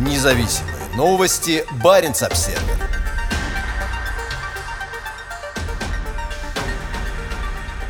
Независимые новости. Барин обсерва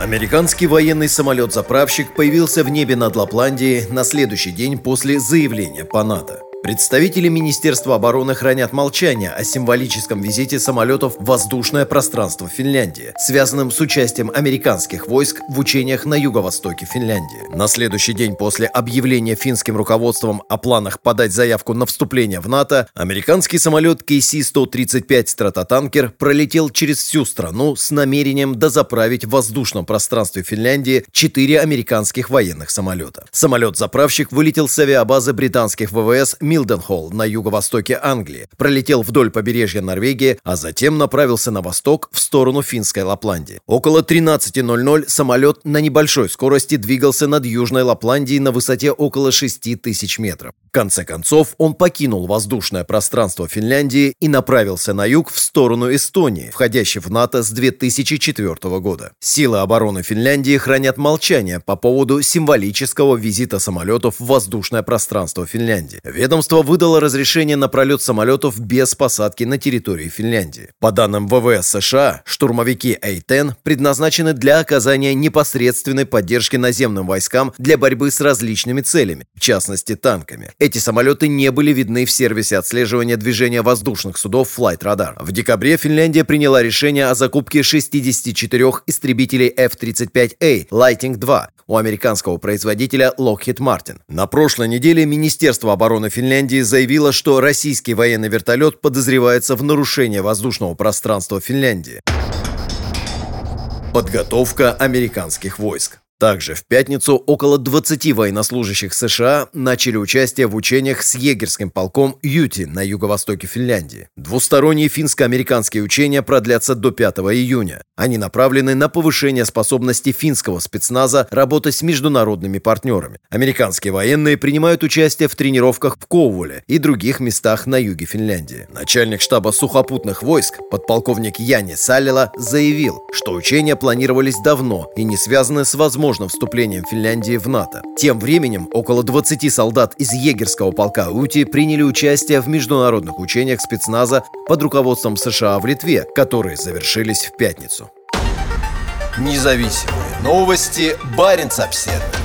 Американский военный самолет-заправщик появился в небе над Лапландией на следующий день после заявления по НАТО. Представители Министерства обороны хранят молчание о символическом визите самолетов в воздушное пространство Финляндии, связанном с участием американских войск в учениях на юго-востоке Финляндии. На следующий день после объявления финским руководством о планах подать заявку на вступление в НАТО, американский самолет KC-135 «Стратотанкер» пролетел через всю страну с намерением дозаправить в воздушном пространстве Финляндии четыре американских военных самолета. Самолет-заправщик вылетел с авиабазы британских ВВС Милденхолл на юго-востоке Англии, пролетел вдоль побережья Норвегии, а затем направился на восток в сторону финской Лапландии. Около 13.00 самолет на небольшой скорости двигался над Южной Лапландией на высоте около 6 тысяч метров. В конце концов, он покинул воздушное пространство Финляндии и направился на юг в сторону Эстонии, входящей в НАТО с 2004 года. Силы обороны Финляндии хранят молчание по поводу символического визита самолетов в воздушное пространство Финляндии. Ведомство выдало разрешение на пролет самолетов без посадки на территории Финляндии. По данным ВВС США, штурмовики A-10 предназначены для оказания непосредственной поддержки наземным войскам для борьбы с различными целями, в частности танками. Эти самолеты не были видны в сервисе отслеживания движения воздушных судов Flight Radar. В декабре Финляндия приняла решение о закупке 64 истребителей F-35A Lightning II у американского производителя Lockheed Martin. На прошлой неделе Министерство обороны Финляндии заявило, что российский военный вертолет подозревается в нарушении воздушного пространства Финляндии. Подготовка американских войск. Также в пятницу около 20 военнослужащих США начали участие в учениях с егерским полком Юти на юго-востоке Финляндии. Двусторонние финско-американские учения продлятся до 5 июня. Они направлены на повышение способности финского спецназа работать с международными партнерами. Американские военные принимают участие в тренировках в Коуволе и других местах на юге Финляндии. Начальник штаба сухопутных войск, подполковник Яни Салила, заявил, что учения планировались давно и не связаны с возможностью возможным вступлением Финляндии в НАТО. Тем временем около 20 солдат из егерского полка Ути приняли участие в международных учениях спецназа под руководством США в Литве, которые завершились в пятницу. Независимые новости. Барин обседный.